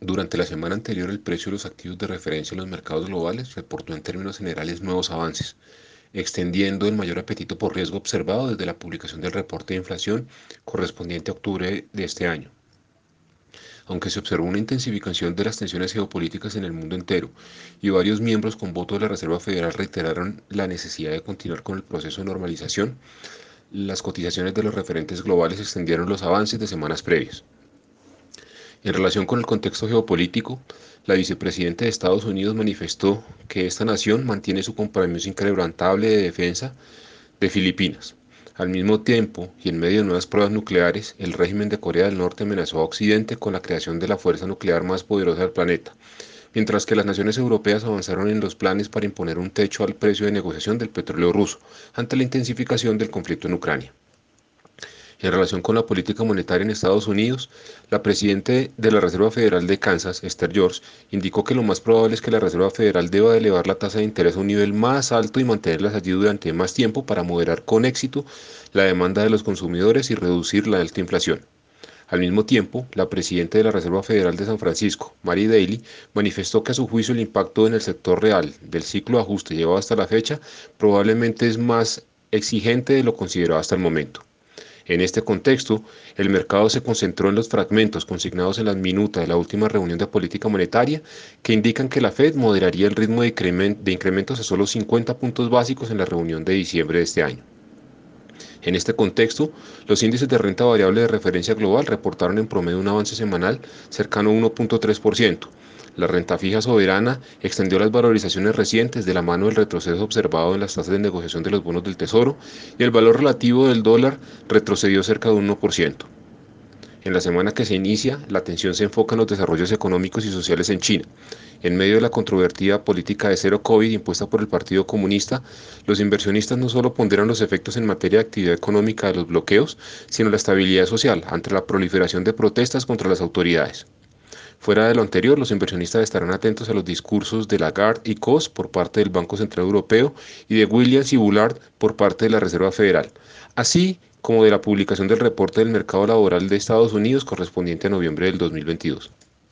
Durante la semana anterior, el precio de los activos de referencia en los mercados globales reportó en términos generales nuevos avances, extendiendo el mayor apetito por riesgo observado desde la publicación del reporte de inflación correspondiente a octubre de este año. Aunque se observó una intensificación de las tensiones geopolíticas en el mundo entero y varios miembros con voto de la Reserva Federal reiteraron la necesidad de continuar con el proceso de normalización, las cotizaciones de los referentes globales extendieron los avances de semanas previas. En relación con el contexto geopolítico, la vicepresidenta de Estados Unidos manifestó que esta nación mantiene su compromiso inquebrantable de defensa de Filipinas. Al mismo tiempo, y en medio de nuevas pruebas nucleares, el régimen de Corea del Norte amenazó a Occidente con la creación de la fuerza nuclear más poderosa del planeta, mientras que las naciones europeas avanzaron en los planes para imponer un techo al precio de negociación del petróleo ruso ante la intensificación del conflicto en Ucrania. En relación con la política monetaria en Estados Unidos, la presidenta de la Reserva Federal de Kansas, Esther George, indicó que lo más probable es que la Reserva Federal deba elevar la tasa de interés a un nivel más alto y mantenerlas allí durante más tiempo para moderar con éxito la demanda de los consumidores y reducir la alta inflación. Al mismo tiempo, la presidenta de la Reserva Federal de San Francisco, Mary Daly, manifestó que a su juicio el impacto en el sector real del ciclo de ajuste llevado hasta la fecha probablemente es más exigente de lo considerado hasta el momento. En este contexto, el mercado se concentró en los fragmentos consignados en las minutas de la última reunión de política monetaria que indican que la Fed moderaría el ritmo de, incrementos a solo 50 puntos básicos en la reunión de diciembre de este año. En este contexto, los índices de renta variable de referencia global reportaron en promedio un avance semanal cercano a 1.3%, la renta fija soberana extendió las valorizaciones recientes de la mano del retroceso observado en las tasas de negociación de los bonos del Tesoro y el valor relativo del dólar retrocedió cerca de un 1%. En la semana que se inicia, la atención se enfoca en los desarrollos económicos y sociales en China. En medio de la controvertida política de cero COVID impuesta por el Partido Comunista, los inversionistas no solo ponderan los efectos en materia de actividad económica de los bloqueos, sino la estabilidad social ante la proliferación de protestas contra las autoridades. Fuera de lo anterior, los inversionistas estarán atentos a los discursos de Lagarde y Cos por parte del Banco Central Europeo y de Williams y Bullard por parte de la Reserva Federal, así como de la publicación del reporte del mercado laboral de Estados Unidos correspondiente a noviembre del 2022.